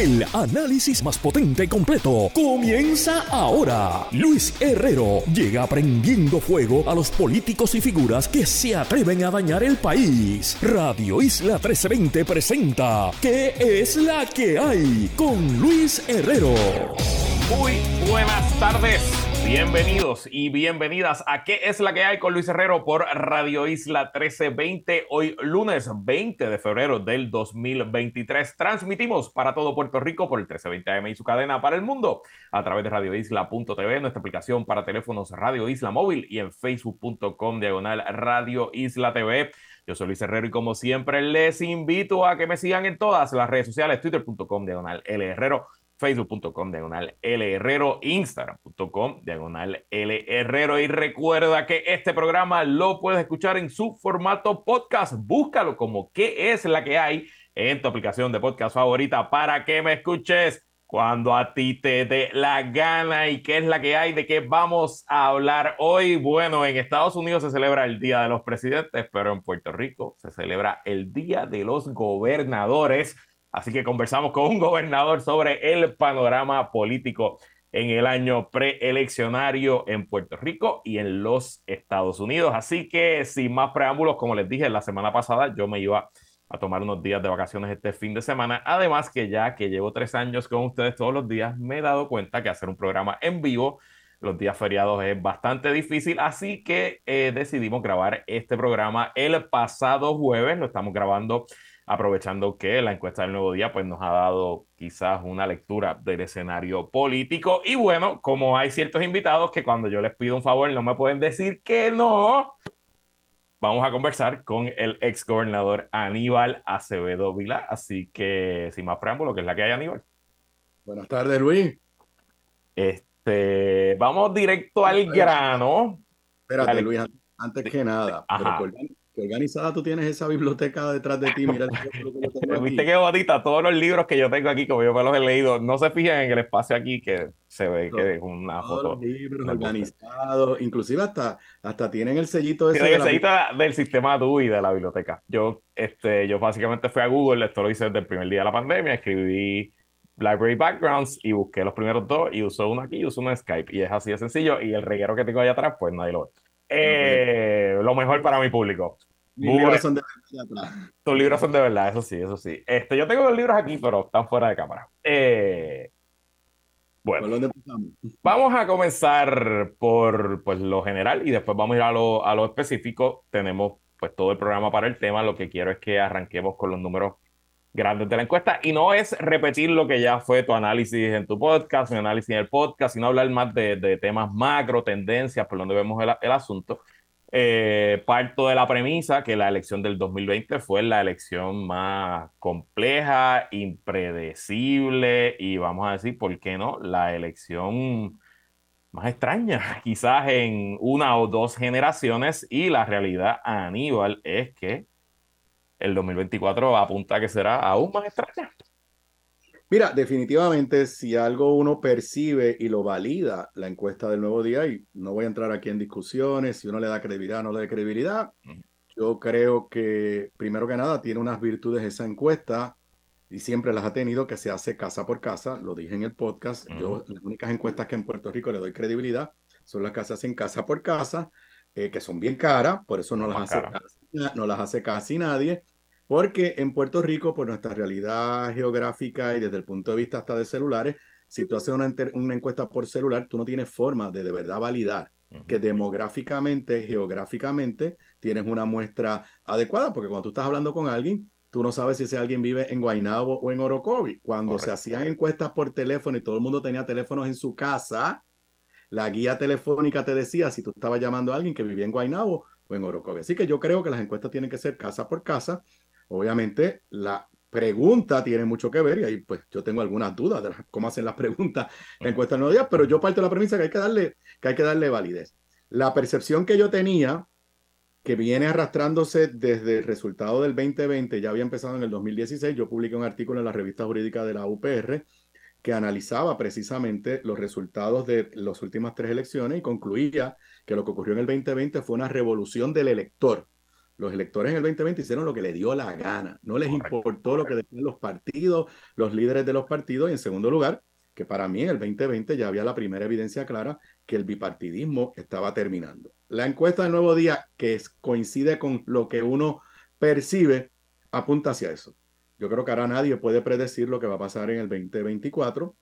El análisis más potente y completo comienza ahora. Luis Herrero llega prendiendo fuego a los políticos y figuras que se atreven a dañar el país. Radio Isla 1320 presenta ¿Qué es la que hay? con Luis Herrero. Muy buenas tardes. Bienvenidos y bienvenidas a ¿Qué es la que hay con Luis Herrero por Radio Isla 1320? Hoy lunes 20 de febrero del 2023 transmitimos para todo Puerto Rico por el 1320 AM y su cadena para el mundo a través de radioisla.tv, nuestra aplicación para teléfonos Radio Isla Móvil y en facebook.com diagonal Radio Isla TV. Yo soy Luis Herrero y como siempre les invito a que me sigan en todas las redes sociales, twitter.com diagonal L Herrero facebook.com diagonal L Herrero, instagram.com diagonal L Herrero y recuerda que este programa lo puedes escuchar en su formato podcast. Búscalo como qué es la que hay en tu aplicación de podcast favorita para que me escuches cuando a ti te dé la gana y qué es la que hay, de qué vamos a hablar hoy. Bueno, en Estados Unidos se celebra el Día de los Presidentes, pero en Puerto Rico se celebra el Día de los Gobernadores. Así que conversamos con un gobernador sobre el panorama político en el año preeleccionario en Puerto Rico y en los Estados Unidos. Así que sin más preámbulos, como les dije la semana pasada, yo me iba tomar unos días de vacaciones este fin de semana. Además que ya que llevo tres años con ustedes todos los días, me he dado cuenta que hacer un programa en vivo los días feriados es bastante difícil, así que eh, decidimos grabar este programa el pasado jueves, lo estamos grabando aprovechando que la encuesta del nuevo día pues nos ha dado quizás una lectura del escenario político. Y bueno, como hay ciertos invitados que cuando yo les pido un favor no me pueden decir que no, vamos a conversar con el ex gobernador Aníbal Acevedo Vila, así que sin más preámbulo, que es la que hay Aníbal. Buenas tardes, Luis. Este, vamos directo al grano. Espérate, Luis, antes que nada, organizada tú tienes esa biblioteca detrás de ti. Mira, viste qué bonita, todos los libros que yo tengo aquí, como yo me los he leído, no se fijan en el espacio aquí que se ve que es una foto. Los libros organizados, inclusive hasta, hasta tienen el sellito ese el sellito del sistema DUI de la biblioteca. Yo, este, yo básicamente fui a Google, esto lo hice desde el primer día de la pandemia, escribí Library Backgrounds y busqué los primeros dos y uso uno aquí y uso uno en Skype. Y es así de sencillo. Y el reguero que tengo allá atrás, pues nadie lo ve. Eh, lo mejor para mi público. Libros son de verdad. Tus libros son de verdad, eso sí, eso sí. Este, yo tengo los libros aquí, pero están fuera de cámara. Eh, bueno, vamos a comenzar por pues, lo general y después vamos a ir a lo, a lo específico. Tenemos pues todo el programa para el tema. Lo que quiero es que arranquemos con los números grandes de la encuesta y no es repetir lo que ya fue tu análisis en tu podcast, mi análisis en el podcast, sino hablar más de, de temas macro, tendencias, por donde vemos el, el asunto. Eh, parto de la premisa que la elección del 2020 fue la elección más compleja, impredecible y vamos a decir, ¿por qué no? La elección más extraña, quizás en una o dos generaciones y la realidad, Aníbal, es que el 2024 apunta a que será aún más extraña. Mira, definitivamente si algo uno percibe y lo valida la encuesta del nuevo día, y no voy a entrar aquí en discusiones, si uno le da credibilidad o no le da credibilidad, yo creo que primero que nada tiene unas virtudes esa encuesta y siempre las ha tenido que se hace casa por casa, lo dije en el podcast, yo las únicas encuestas que en Puerto Rico le doy credibilidad son las que se hacen casa por casa, eh, que son bien caras, por eso no las, hace no las hace casi nadie porque en Puerto Rico, por nuestra realidad geográfica y desde el punto de vista hasta de celulares, si tú haces una, encuesta por celular, tú no tienes forma de de verdad validar que demográficamente, geográficamente, tienes una muestra adecuada, porque cuando tú estás hablando con alguien, tú no sabes si ese alguien vive en Guaynabo o en Orocovi. Cuando se hacían encuestas por teléfono y todo el mundo tenía teléfonos en su casa, la guía telefónica te decía si tú estabas llamando a alguien que vivía en Guaynabo o en Orocovi. Así que yo creo que las encuestas tienen que ser casa por casa Obviamente, la pregunta tiene mucho que ver y ahí pues yo tengo algunas dudas de cómo hacen las preguntas en cuesta de días, pero yo parto de la premisa que hay que darle, que hay que darle validez. La percepción que yo tenía que viene arrastrándose desde el resultado del 2020, ya había empezado en el 2016. Yo publiqué un artículo en la revista jurídica de la UPR que analizaba precisamente los resultados de las últimas tres elecciones y concluía que lo que ocurrió en el 2020 fue una revolución del elector. Los electores en el 2020 hicieron lo que les dio la gana, no les importó lo que decían los partidos, los líderes de los partidos y en segundo lugar, que para mí en el 2020 ya había la primera evidencia clara que el bipartidismo estaba terminando. La encuesta del nuevo día, que coincide con lo que uno percibe, apunta hacia eso. Yo creo que ahora nadie puede predecir lo que va a pasar en el 2024.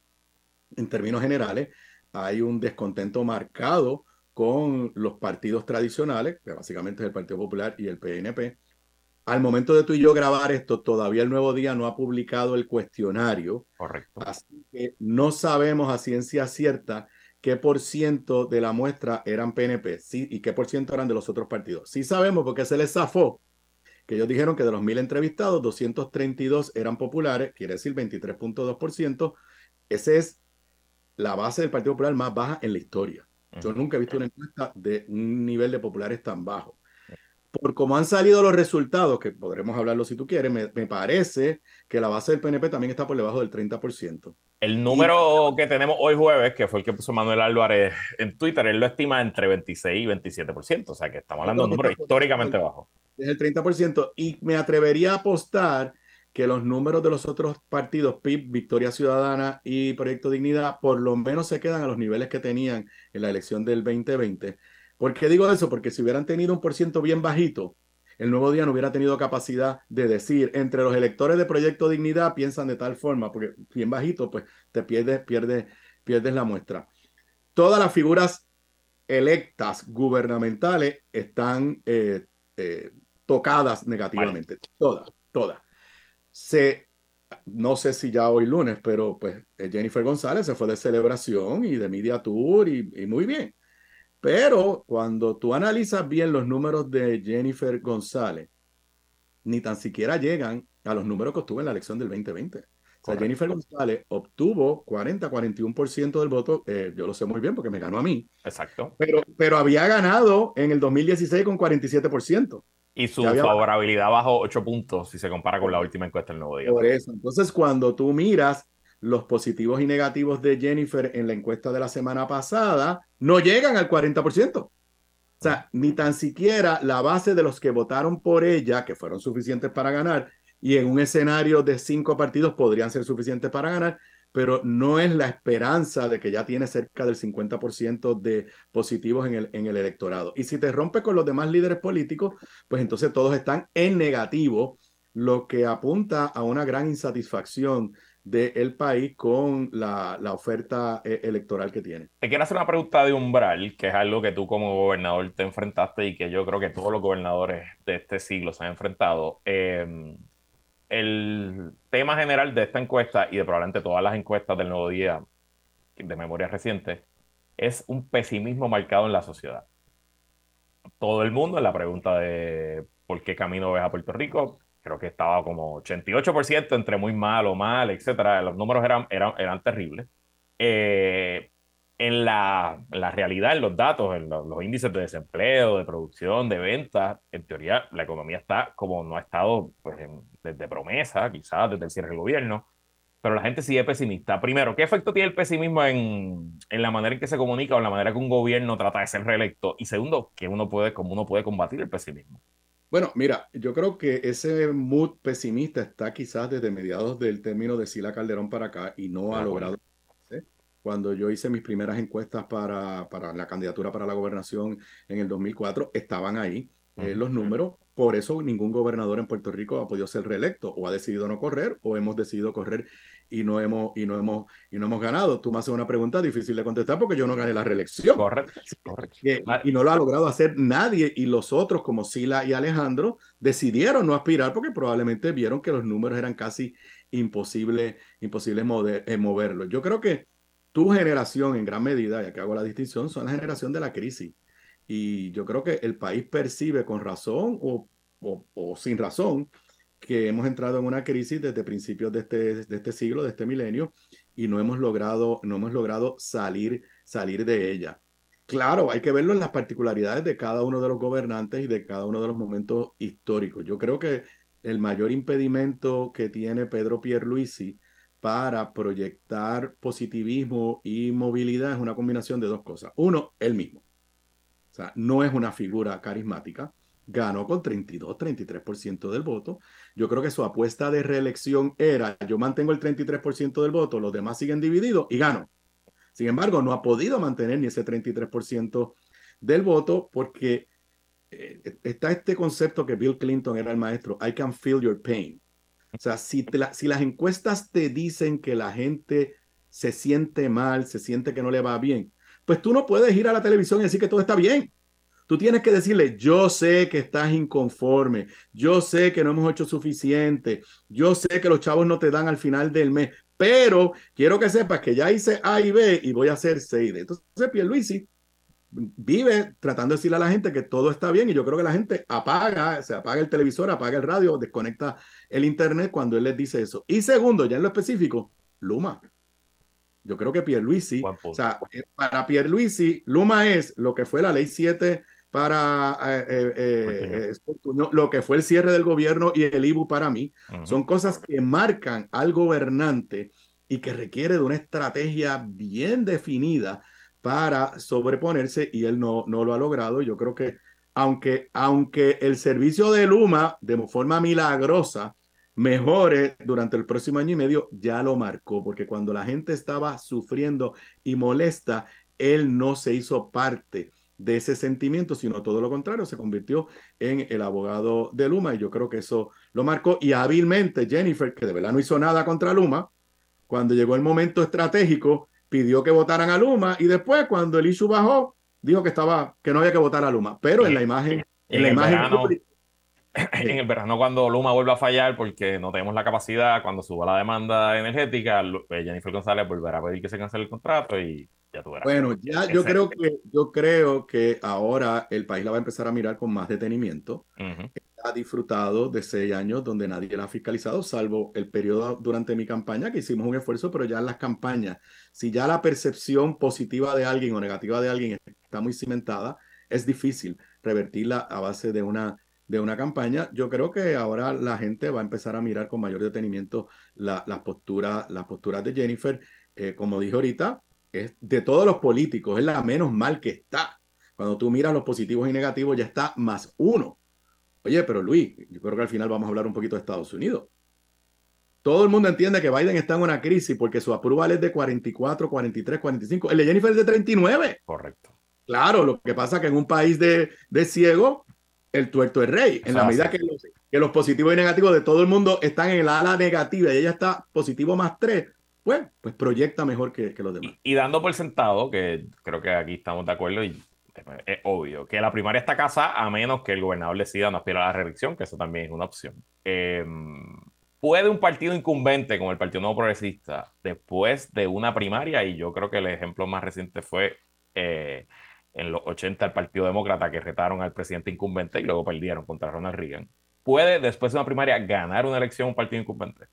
En términos generales, hay un descontento marcado con los partidos tradicionales, que básicamente es el Partido Popular y el PNP. Al momento de tú y yo grabar esto, todavía el Nuevo Día no ha publicado el cuestionario. Correcto. Así que no sabemos a ciencia cierta qué por ciento de la muestra eran PNP sí, y qué por ciento eran de los otros partidos. Sí sabemos porque se les zafó que ellos dijeron que de los mil entrevistados, 232 eran populares, quiere decir 23.2%. Esa es la base del Partido Popular más baja en la historia. Yo nunca he visto una encuesta de un nivel de populares tan bajo. Por cómo han salido los resultados, que podremos hablarlo si tú quieres, me, parece que la base del PNP también está por debajo del 30%. El número que tenemos hoy jueves, que fue el que puso Manuel Álvarez en Twitter, él lo estima entre 26 y 27%, o sea que estamos hablando de un número históricamente bajo es el 30%, y me atrevería a apostar que los números de los otros partidos, PIB, Victoria Ciudadana y Proyecto Dignidad, por lo menos se quedan a los niveles que tenían en la elección del 2020. ¿Por qué digo eso? Porque si hubieran tenido un por ciento bien bajito, el nuevo día no hubiera tenido capacidad de decir, entre los electores de Proyecto Dignidad piensan de tal forma, porque bien bajito, pues te pierdes, pierdes, pierdes la muestra. Todas las figuras electas gubernamentales están eh, eh, tocadas negativamente, todas, todas. Se, no sé si ya hoy lunes, pero pues eh, Jennifer González se fue de celebración y de media tour y, y muy bien. Pero cuando tú analizas bien los números de Jennifer González, ni tan siquiera llegan a los números que obtuvo en la elección del 2020. O sea, Jennifer González obtuvo 40-41% del voto. Eh, yo lo sé muy bien porque me ganó a mí. Exacto. Pero, pero había ganado en el 2016 con 47%. Y su favorabilidad bajó 8 puntos si se compara con la última encuesta del Nuevo Día. Por eso, entonces cuando tú miras los positivos y negativos de Jennifer en la encuesta de la semana pasada, no llegan al 40%. O sea, ni tan siquiera la base de los que votaron por ella, que fueron suficientes para ganar, y en un escenario de cinco partidos podrían ser suficientes para ganar, pero no es la esperanza de que ya tiene cerca del 50% de positivos en el, en el electorado. Y si te rompe con los demás líderes políticos, pues entonces todos están en negativo, lo que apunta a una gran insatisfacción del país con la, la oferta eh, electoral que tiene. Te quiero hacer una pregunta de umbral, que es algo que tú como gobernador te enfrentaste y que yo creo que todos los gobernadores de este siglo se han enfrentado. Eh, el tema general de esta encuesta y de probablemente todas las encuestas del nuevo día de memoria reciente es un pesimismo marcado en la sociedad. Todo el mundo en la pregunta de por qué camino ves a Puerto Rico, creo que estaba como 88% entre muy mal o mal, etcétera. Los números eran, eran, terribles. Eh, en la, la, realidad, en los datos, en los, índices de desempleo, de producción, de ventas, en teoría la economía está como no ha estado pues, desde promesa, quizás desde el cierre del gobierno, pero la gente sigue pesimista. Primero, ¿qué efecto tiene el pesimismo en, en, la manera en que se comunica o en la manera que un gobierno trata de ser reelecto? Y segundo, ¿qué uno puede, ¿cómo uno puede combatir el pesimismo? Bueno, mira, yo creo que ese mood pesimista está quizás desde mediados del término de Sila Calderón para acá y no ha logrado cuando yo hice mis primeras encuestas para, para la candidatura para la gobernación en el 2004, estaban ahí eh, los números. Por eso ningún gobernador en Puerto Rico ha podido ser reelecto o ha decidido no correr o hemos decidido correr y no hemos, y no hemos, y no hemos ganado. Tú me haces una pregunta difícil de contestar porque yo no gané la reelección. Correcto. Y, no lo ha logrado hacer nadie y los otros como Sila y Alejandro decidieron no aspirar porque probablemente vieron que los números eran casi imposibles imposible eh, moverlos. Yo creo que tu generación en gran medida, ya que hago la distinción, son la generación de la crisis. Y yo creo que el país percibe con razón o, o, sin razón que hemos entrado en una crisis desde principios de este, de este siglo, de este milenio, y no hemos logrado, no hemos logrado salir, salir de ella. claro, hay que verlo en las particularidades de cada uno de los gobernantes y de cada uno de los momentos históricos. Yo creo que el mayor impedimento que tiene Pedro Pierluisi para proyectar positivismo y movilidad es una combinación de dos cosas. Uno, él mismo. O sea, no es una figura carismática. Ganó con 32, 33% del voto. Yo creo que su apuesta de reelección era, yo mantengo el 33% del voto, los demás siguen divididos y gano. Sin embargo, no ha podido mantener ni ese 33% del voto porque eh, está este concepto que Bill Clinton era el maestro, I can feel your pain. O sea, si, las encuestas te dicen que la gente se siente mal, se siente que no le va bien, pues tú no puedes ir a la televisión y decir que todo está bien. Tú tienes que decirle, yo sé que estás inconforme, yo sé que no hemos hecho suficiente, yo sé que los chavos no te dan al final del mes, pero quiero que sepas que ya hice A y B y voy a hacer C y D. Entonces, Pierluisi vive tratando de decirle a la gente que todo está bien y yo creo que la gente apaga, se apaga el televisor, apaga el radio, desconecta el internet cuando él les dice eso. Y segundo, ya en lo específico, Luma. Yo creo que Pierluisi, o sea, eh, para Pierluisi, Luma es lo que fue la ley 7 para eh, eh, lo que fue el cierre del gobierno y el IBU para mí. Son cosas que marcan al gobernante y que requiere de una estrategia bien definida para sobreponerse y él no, no lo ha logrado. Yo creo que aunque, aunque el servicio de Luma de forma milagrosa mejore durante el próximo año y medio, ya lo marcó, porque cuando la gente estaba sufriendo y molesta, él no se hizo parte de ese sentimiento, sino todo lo contrario, se convirtió en el abogado de Luma y yo creo que eso lo marcó y hábilmente Jennifer, que de verdad no hizo nada contra Luma, cuando llegó el momento estratégico, pidió que votaran a Luma y después cuando el issue bajó, dijo que estaba que no había que votar a Luma, pero en la imagen en, la imagen verano, en el verano cuando Luma vuelva a fallar porque no tenemos la capacidad cuando suba la demanda energética, pues Jennifer González volverá a pedir que se cancele el contrato y ya tú verás. Bueno, ya yo creo que yo creo que ahora el país la va a empezar a mirar con más detenimiento ha disfrutado de seis años donde nadie la ha fiscalizado, salvo el periodo durante mi campaña, que hicimos un esfuerzo, pero ya en las campañas, si ya la percepción positiva de alguien o negativa de alguien está muy cimentada, es difícil revertirla a base de una, de una campaña. Yo creo que ahora la gente va a empezar a mirar con mayor detenimiento las posturas las posturas de Jennifer. Eh, como dije ahorita, es de todos los políticos, es la menos mal que está. Cuando tú miras los positivos y negativos, ya está más uno. Oye, pero Luis, yo creo que al final vamos a hablar un poquito de Estados Unidos. Todo el mundo entiende que Biden está en una crisis porque su approval es de 44, 43, 45. El de Jennifer es de 39. Correcto. Claro, lo que pasa es que en un país de, de ciego, el tuerto es rey. En la medida que los, que los, positivos y negativos de todo el mundo están en el ala negativa y ella está positivo más 3, pues, pues proyecta mejor que, que los demás. Y, y, dando por sentado, que creo que aquí estamos de acuerdo y es obvio que la primaria está casa a menos que el gobernador decida no aspirar a la reelección, que eso también es una opción. Em, ¿Puede un partido incumbente como el Partido Nuevo Progresista, después de una primaria, y yo creo que el ejemplo más reciente fue eh, en los 80 el Partido Demócrata que retaron al presidente incumbente y luego perdieron contra Ronald Reagan, ¿puede después de una primaria ganar una elección un partido incumbente?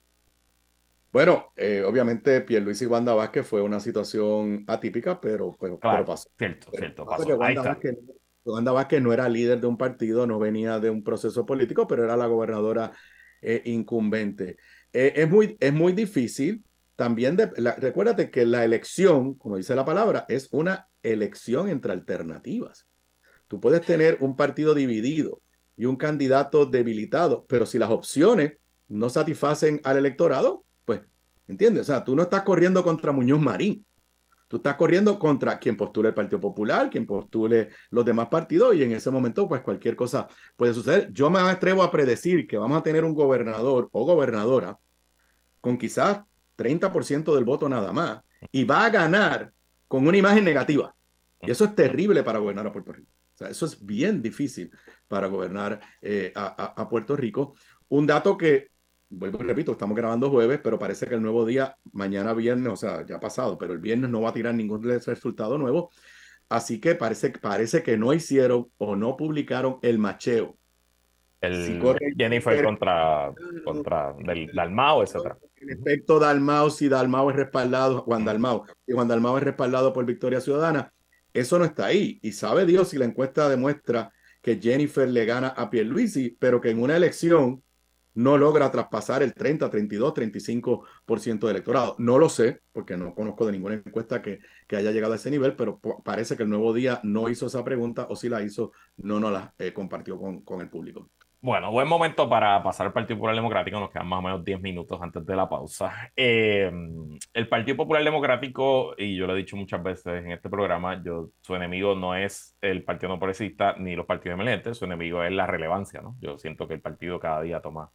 Bueno, eh, obviamente Pierluisi y Wanda Vázquez fue una situación atípica, pero, pero, pasó. Cierto, cierto, pasó. Wanda, Vázquez, Wanda, Vázquez, no era líder de un partido, no venía de un proceso político, pero era la gobernadora eh, incumbente. Eh, es, muy, es muy difícil también, de, recuérdate que la elección, como dice la palabra, es una elección entre alternativas. Tú puedes tener un partido dividido y un candidato debilitado, pero si las opciones no satisfacen al electorado, ¿Entiendes? O sea, tú no estás corriendo contra Muñoz Marín. Tú estás corriendo contra quien postule el Partido Popular, quien postule los demás partidos y en ese momento pues cualquier cosa puede suceder. Yo me atrevo a predecir que vamos a tener un gobernador o gobernadora con quizás 30% del voto nada más y va a ganar con una imagen negativa. Y eso es terrible para gobernar a Puerto Rico. O sea, eso es bien difícil para gobernar eh, a Puerto Rico. Un dato que vuelvo y repito, estamos grabando jueves, pero parece que el nuevo día, mañana viernes, o sea, ya ha pasado, pero el viernes no va a tirar ningún resultado nuevo. Así que parece, parece que no hicieron o no publicaron el macheo. El si Jennifer contra, contra del Dalmao, etc. En efecto, Dalmao, si Dalmao es respaldado, Juan Dalmao, y Juan Dalmao es respaldado por Victoria Ciudadana, Eso no está ahí. Y sabe Dios si la encuesta demuestra que Jennifer le gana a Pierluisi, pero que en una elección no logra traspasar el 30, 32, 35% del electorado. No lo sé, porque no conozco de ninguna encuesta que, que haya llegado a ese nivel, pero parece que el Nuevo Día no hizo esa pregunta o si la hizo, no nos la eh, compartió con, con el público. Bueno, buen momento para pasar al Partido Popular Democrático. Nos quedan más o menos 10 minutos antes de la pausa. Eh, el Partido Popular Democrático, y yo lo he dicho muchas veces en este programa, su enemigo no es el Partido No Progresista ni los partidos emergentes, su enemigo es la relevancia. ¿no? Yo siento que el partido cada día toma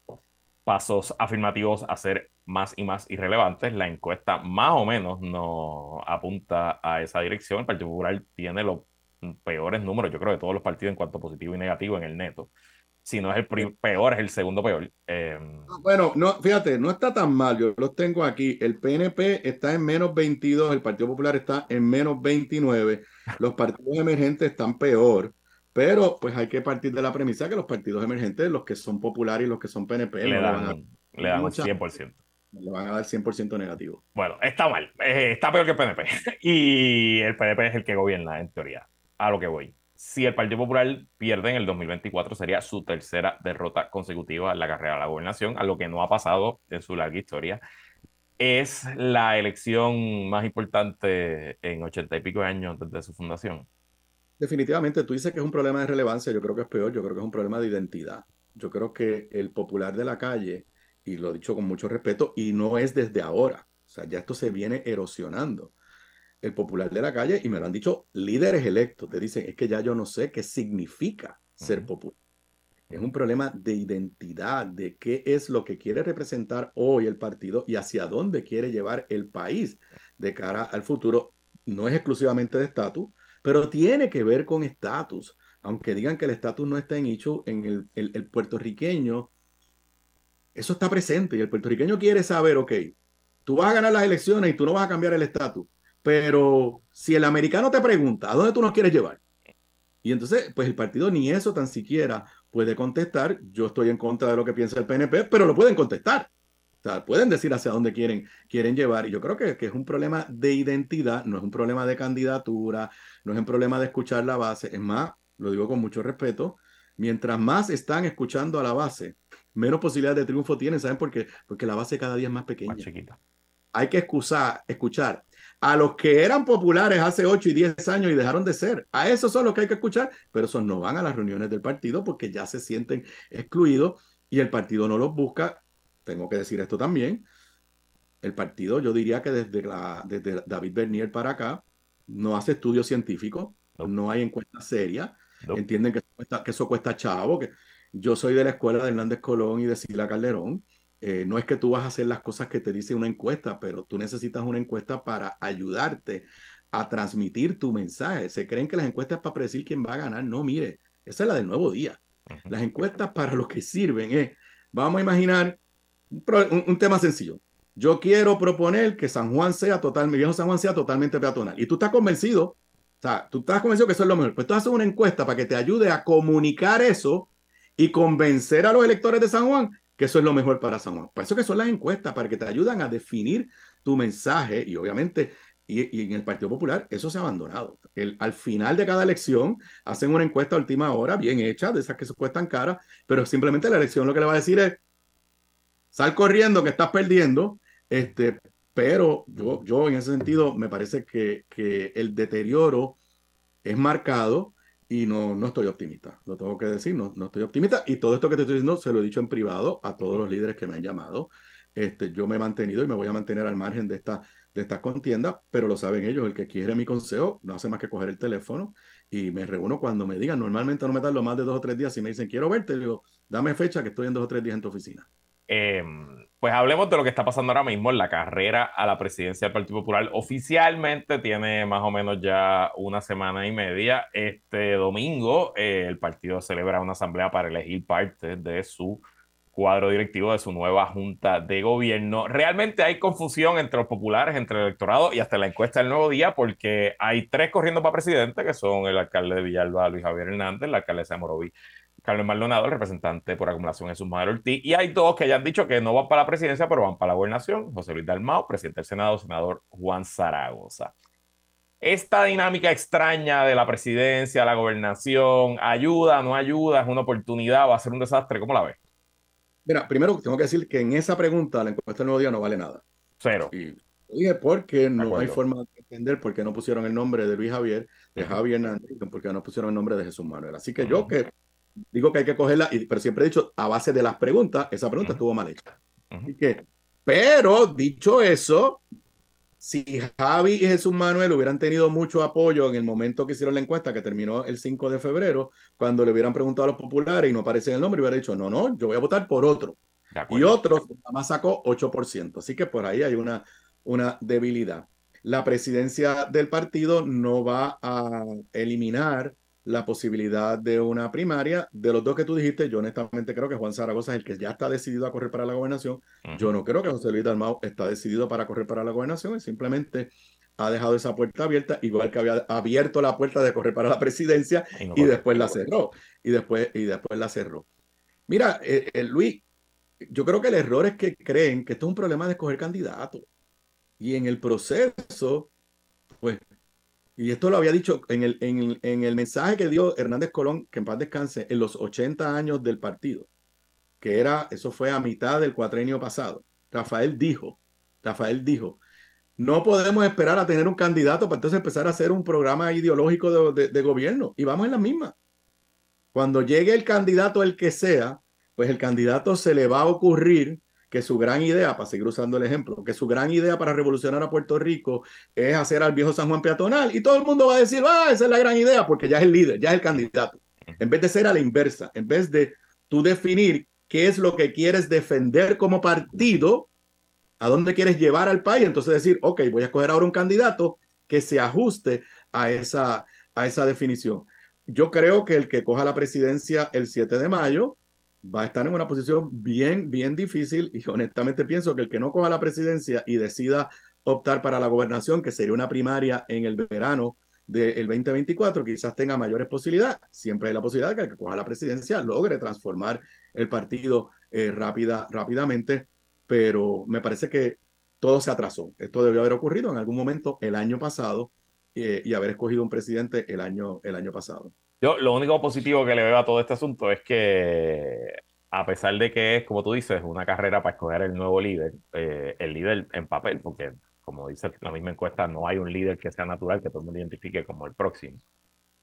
pasos afirmativos a ser más y más irrelevantes. La encuesta más o menos no apunta a esa dirección. El Partido Popular tiene los peores números, yo creo, de todos los partidos en cuanto positivo y negativo en el neto si no es el peor, es el segundo peor. Em, ah, bueno, no, fíjate, no está tan mal, yo los tengo aquí. El PNP está en menos 22, el Partido Popular está en menos 29, los partidos emergentes están peor, pero pues hay que partir de la premisa que los partidos emergentes, los que son populares y los que son PNP, le dan, le dan un 100%. Le van a dar 100% negativo. Bueno, está mal, eh, está peor que el PNP. y el PNP es el que gobierna, en teoría, a lo que voy si el Partido Popular pierde en el 2024, sería su tercera derrota consecutiva en la carrera de la gobernación, a lo que no ha pasado en su larga historia. Es la elección más importante en ochenta y pico años desde su fundación. Definitivamente, tú dices que es un problema de relevancia, yo creo que es peor, yo creo que es un problema de identidad. Yo creo que el popular de la calle, y lo he dicho con mucho respeto, y no es desde ahora, o sea, ya esto se viene erosionando el popular de la calle y me lo han dicho líderes electos. Te dicen, es que ya yo no sé qué significa ser popular. Es un problema de identidad, de qué es lo que quiere representar hoy el partido y hacia dónde quiere llevar el país de cara al futuro. No es exclusivamente de estatus, pero tiene que ver con estatus. Aunque digan que el estatus no está en hecho, en el, el puertorriqueño, eso está presente y el puertorriqueño quiere saber, ok, tú vas a ganar las elecciones y tú no vas a cambiar el estatus pero si el americano te pregunta, ¿a dónde tú nos quieres llevar? Y entonces, pues el partido ni eso tan siquiera puede contestar. Yo estoy en contra de lo que piensa el PNP, pero lo pueden contestar. O sea, pueden decir hacia dónde quieren, quieren llevar. Y yo creo que, que, es un problema de identidad, no es un problema de candidatura, no es un problema de escuchar la base. Es más, lo digo con mucho respeto, mientras más están escuchando a la base, menos posibilidades de triunfo tienen. ¿Saben por qué? Porque la base cada día es más pequeña. Más chiquita. Hay que excusar, escuchar a los que eran populares hace 8 y 10 años y dejaron de ser. A esos son los que hay que escuchar, pero esos no van a las reuniones del partido porque ya se sienten excluidos y el partido no los busca. Tengo que decir esto también. El partido, yo diría que desde, la, desde David Bernier para acá, no hace estudios científicos, no, hay encuestas serias, entienden que eso, cuesta, que eso cuesta chavo, que yo soy de la escuela de Hernández Colón y de Sila Calderón, eh, no es que tú vas a hacer las cosas que te dice una encuesta, pero tú necesitas una encuesta para ayudarte a transmitir tu mensaje. Se creen que las encuestas es para predecir quién va a ganar. No, mire, esa es la del nuevo día. Las encuestas para lo que sirven es, vamos a imaginar un, tema sencillo. Yo quiero proponer que San Juan sea total, viejo San Juan sea totalmente peatonal. Y tú estás convencido, o sea, tú estás convencido que eso es lo mejor. Pues tú haces una encuesta para que te ayude a comunicar eso y convencer a los electores de San Juan que eso es lo mejor para San Juan. Por eso que son las encuestas, para que te ayudan a definir tu mensaje y obviamente, y, en el Partido Popular eso se ha abandonado. Al final de cada elección hacen una encuesta a última hora, bien hecha, de esas que se cuestan caras, pero simplemente la elección lo que le va a decir es, sal corriendo que estás perdiendo, este, pero yo, yo en ese sentido me parece que, que el deterioro es marcado y no, no estoy optimista, lo tengo que decir, no, no estoy optimista. Y todo esto que te estoy diciendo se lo he dicho en privado a todos los líderes que me han llamado. Este, yo me he mantenido y me voy a mantener al margen de esta, de esta contienda, pero lo saben ellos, el que quiere mi consejo no hace más que coger el teléfono y me reúno cuando me digan, normalmente no me tardo más de dos o tres días, si me dicen quiero verte, digo, dame fecha que estoy en dos o tres días en tu oficina. Eh, pues hablemos de lo que está pasando ahora mismo en la carrera a la presidencia del Partido Popular. Oficialmente tiene más o menos ya una semana y media. Este domingo eh, el partido celebra una asamblea para elegir parte de su cuadro directivo de su nueva junta de gobierno. Realmente hay confusión entre los populares, entre el electorado y hasta la encuesta del nuevo día, porque hay tres corriendo para presidente, que son el alcalde de Villalba, Luis Javier Hernández, la alcaldesa de Moroví, Carlos Maldonado, el representante por acumulación Jesús Madero Ortiz, y hay dos que ya han dicho que no van para la presidencia, pero van para la gobernación, José Luis Dalmao, presidente del Senado, senador Juan Zaragoza. esta dinámica extraña de la presidencia, la gobernación, ayuda, no ayuda, es una oportunidad, va a ser un desastre, ¿cómo la ves? Mira, primero tengo que decir que en esa pregunta la encuesta del nuevo día no vale nada. Cero. Y dije porque no hay forma de entender por qué no pusieron el nombre de Luis Javier, de Javier Hernández, porque no pusieron el nombre de Jesús Manuel. Así que yo que digo que hay que cogerla, y, pero siempre he dicho, a base de las preguntas, esa pregunta estuvo mal hecha. Así que, pero dicho eso, si Javi y Jesús Manuel hubieran tenido mucho apoyo en el momento que hicieron la encuesta, que terminó el 5 de febrero, cuando le hubieran preguntado a los populares y no aparece el nombre, hubiera dicho, no, no, yo voy a votar por otro. Y otro nada más sacó 8%. Así que por ahí hay una, una debilidad. La presidencia del partido no va a eliminar la posibilidad de una primaria. De los dos que tú dijiste, yo honestamente creo que Juan Zaragoza es el que ya está decidido a correr para la gobernación. Yo no creo que José Luis Dalmau está decidido para correr para la gobernación, él simplemente ha dejado esa puerta abierta, igual que había abierto la puerta de correr para la presidencia y, después la cerró. Y después, y después la cerró. Mira, eh, eh, Luis, yo creo que el error es que creen que esto es un problema de escoger candidatos. Y en el proceso, pues y esto lo había dicho en el, en, el mensaje que dio Hernández Colón, que en paz descanse, en los 80 años del partido, que era, eso fue a mitad del cuatrenio pasado. Rafael dijo, Rafael dijo, no podemos esperar a tener un candidato para entonces empezar a hacer un programa ideológico de, de gobierno. Y vamos en la misma. Cuando llegue el candidato, el que sea, pues el candidato se le va a ocurrir que su gran idea, para seguir usando el ejemplo, que su gran idea para revolucionar a Puerto Rico es hacer al viejo San Juan peatonal y todo el mundo va a decir, ah, esa es la gran idea porque ya es el líder, ya es el candidato. En vez de ser a la inversa, en vez de tú definir qué es lo que quieres defender como partido, a dónde quieres llevar al país, entonces decir, ok, voy a escoger ahora un candidato que se ajuste a esa, a esa definición. Yo creo que el que coja la presidencia el 7 de mayo va a estar en una posición bien, bien difícil y honestamente pienso que el que no coja la presidencia y decida optar para la gobernación, que sería una primaria en el verano del 2024, quizás tenga mayores posibilidades. Siempre hay la posibilidad de que el que coja la presidencia logre transformar el partido eh, rápida, rápidamente, pero me parece que todo se atrasó. Esto debió haber ocurrido en algún momento el año pasado eh, y haber escogido un presidente el año, el año pasado. Yo lo único positivo que le veo a todo este asunto es que, a pesar de que es, como tú dices, una carrera para escoger el nuevo líder, eh, el líder en papel, porque como dice la misma encuesta, no hay un líder que sea natural, que todo el mundo identifique como el próximo.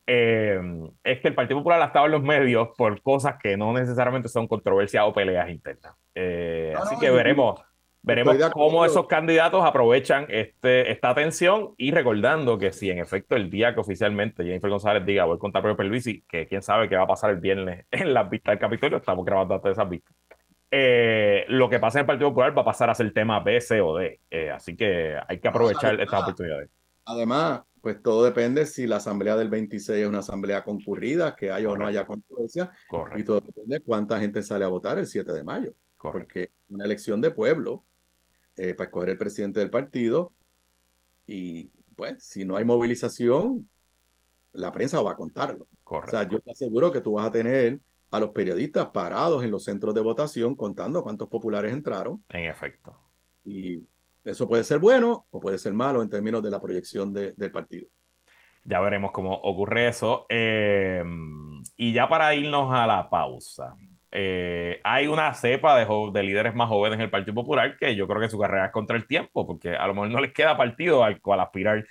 Eh, es que el Partido Popular ha estado en los medios por cosas que no necesariamente son controversias o peleas internas. Eh, así que veremos Veremos cómo esos candidatos aprovechan este, esta atención y recordando que si en efecto el día que oficialmente Jennifer González diga voy a contar por Luisi, que quién sabe qué va a pasar el viernes en la vista del Capitolio, estamos grabando de esas vistas. Eh, lo que pasa en el Partido Popular va a pasar a ser tema B, C o D. Eh, así que hay que aprovechar estas oportunidades. Además, pues todo depende si la asamblea del 26 es una asamblea concurrida, que haya o no haya controversia. Y todo depende de cuánta gente sale a votar el 7 de mayo. Porque una elección de pueblo eh, para escoger el presidente del partido. Y pues, si no hay movilización, la prensa va a contarlo. O sea, yo te aseguro que tú vas a tener a los periodistas parados en los centros de votación contando cuántos populares entraron. En efecto. Y eso puede ser bueno o puede ser malo en términos de la proyección del partido. Ya veremos cómo ocurre eso. Eh, y ya para irnos a la pausa, eh, hay una cepa de, líderes más jóvenes en el Partido Popular que yo creo que su carrera es contra el tiempo, porque a lo mejor no les queda partido al cual aspirar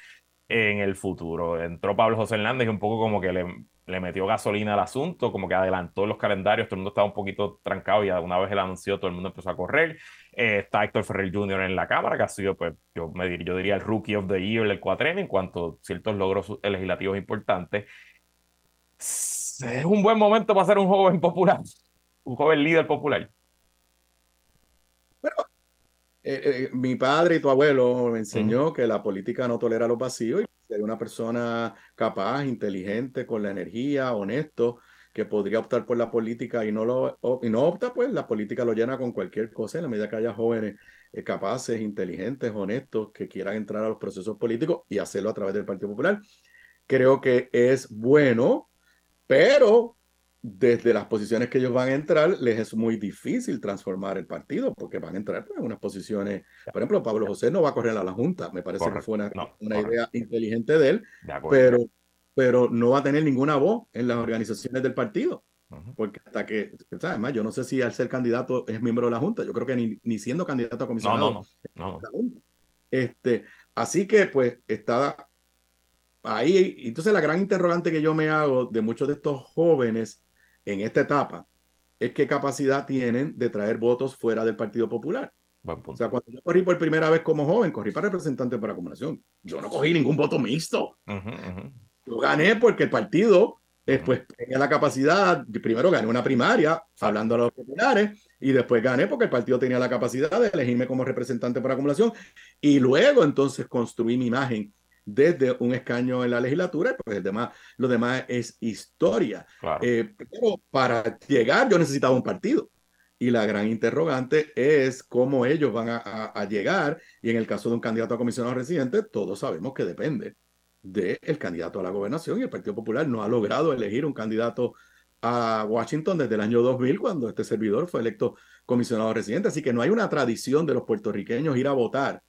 en el futuro. Entró Pablo José Hernández y un poco como que le, metió gasolina al asunto, como que adelantó los calendarios, todo el mundo estaba un poquito trancado y una vez él anunció, todo el mundo empezó a correr. Eh, está Héctor Ferrer Jr. en la Cámara, que ha sido, pues, yo, me, diría el Rookie of the Year del cuatren en cuanto a ciertos logros legislativos importantes. Es un buen momento para ser un joven popular un joven líder popular? Bueno, eh, eh, mi padre y tu abuelo me enseñó que la política no tolera los vacíos y ser una persona capaz, inteligente, con la energía, honesto, que podría optar por la política y no lo y no opta, pues la política lo llena con cualquier cosa en la medida que haya jóvenes eh, capaces, inteligentes, honestos, que quieran entrar a los procesos políticos y hacerlo a través del Partido Popular. Creo que es bueno, pero desde las posiciones que ellos van a entrar, les es muy difícil transformar el partido, porque van a entrar pues, en unas posiciones. Por ejemplo, Pablo José no va a correr a la Junta, me parece que fue una, una idea inteligente de él, pero, pero no va a tener ninguna voz en las organizaciones del partido. Porque hasta que, además, yo no sé si al ser candidato es miembro de la Junta, yo creo que ni, ni siendo candidato a comisionado. No, no, no. Este, así que, pues, está ahí. Entonces, la gran interrogante que yo me hago de muchos de estos jóvenes en esta etapa es qué capacidad tienen de traer votos fuera del Partido Popular. O sea, cuando yo corrí por primera vez como joven, corrí para representante para acumulación. Yo no cogí ningún voto mixto. Yo gané porque el partido después tenía la capacidad, primero gané una primaria hablando a los populares y después gané porque el partido tenía la capacidad de elegirme como representante para acumulación y luego entonces construí mi imagen desde un escaño en la legislatura, pues el demás, lo demás es historia. Eh, pero para llegar yo necesitaba un partido. Y la gran interrogante es cómo ellos van a, llegar. Y en el caso de un candidato a comisionado residente, todos sabemos que depende del candidato a la gobernación. Y el Partido Popular no ha logrado elegir un candidato a Washington desde el año 2000, cuando este servidor fue electo comisionado residente. Así que no hay una tradición de los puertorriqueños ir a votar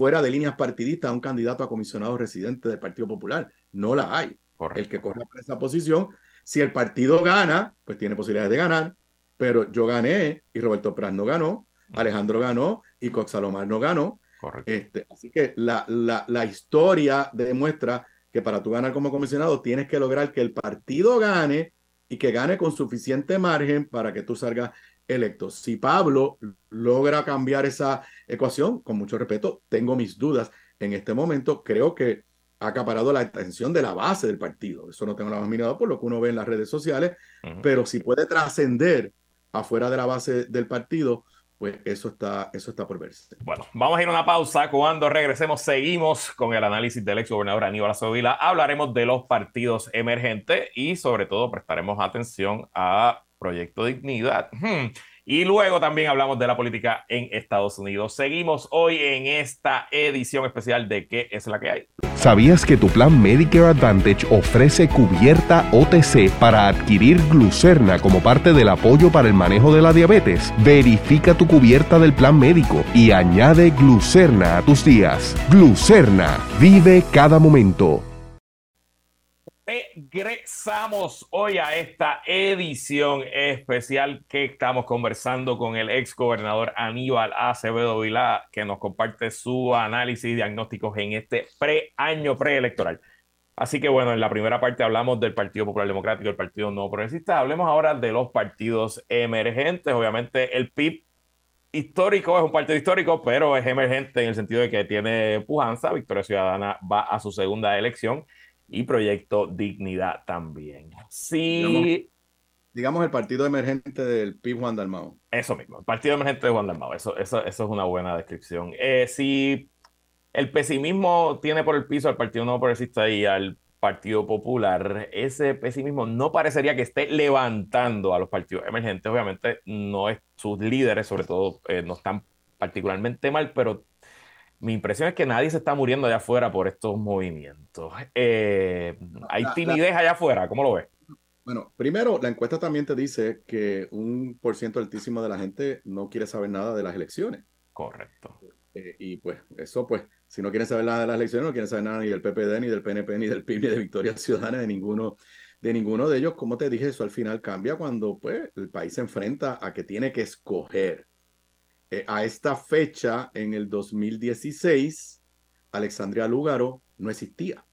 fuera de líneas partidistas a un candidato a comisionado residente del Partido Popular. No la hay. El que corre por esa posición, si el partido gana, pues tiene posibilidades de ganar, pero yo gané y Roberto Pras no ganó, Alejandro ganó y Cox Salomar no ganó. Este, así que la, la, la historia demuestra que para tú ganar como comisionado tienes que lograr que el partido gane y que gane con suficiente margen para que tú salgas electo. Si Pablo logra cambiar esa ecuación, con mucho respeto, tengo mis dudas en este momento. Creo que ha acaparado la atención de la base del partido. Eso no tengo la más por lo que uno ve en las redes sociales, pero si puede trascender afuera de la base del partido, pues eso está, eso está por verse. Bueno, vamos a ir a una pausa. Cuando regresemos, seguimos con el análisis del ex gobernador Aníbal Azovila. Hablaremos de los partidos emergentes y sobre todo prestaremos atención a Proyecto Dignidad. Y luego también hablamos de la política en Estados Unidos. Seguimos hoy en esta edición especial de ¿Qué es la que hay? ¿Sabías que tu plan Medicare Advantage ofrece cubierta OTC para adquirir glucerna como parte del apoyo para el manejo de la diabetes? Verifica tu cubierta del plan médico y añade glucerna a tus días. Glucerna, vive cada momento. Regresamos hoy a esta edición especial que estamos conversando con el ex gobernador Aníbal Acevedo Vilá, que nos comparte su análisis y diagnósticos en este pre-año preelectoral. Así que bueno, en la primera parte hablamos del Partido Popular Democrático, el Partido Nuevo Progresista. Hablemos ahora de los partidos emergentes. Obviamente el PIB histórico es un partido histórico, pero es emergente en el sentido de que tiene pujanza. Victoria Ciudadana va a su segunda elección y Proyecto Dignidad también. Sí. Digamos, el partido emergente del PIB Juan Dalmao. Eso mismo, el partido emergente de Juan Dalmao. Eso, eso, eso es una buena descripción. Eh, si el pesimismo tiene por el piso al Partido Nuevo Progresista y al Partido Popular, ese pesimismo no parecería que esté levantando a los partidos emergentes. Obviamente, no es sus líderes, sobre todo, eh, no están particularmente mal, pero mi impresión es que nadie se está muriendo allá afuera por estos movimientos. Eh, ¿Hay timidez allá afuera? ¿Cómo lo ves? Bueno, primero, la encuesta también te dice que un por ciento altísimo de la gente no quiere saber nada de las elecciones. Correcto. Eh, y pues eso, pues, si no quieren saber nada de las elecciones, no quieren saber nada ni del PPD, ni del PNP, ni del PIB, ni de Victoria Ciudadana, de ninguno, de ninguno de ellos. Como te dije, eso al final cambia cuando pues, el país se enfrenta a que tiene que escoger eh, a esta fecha, en el 2016, Alexandria Lúgaro no existía.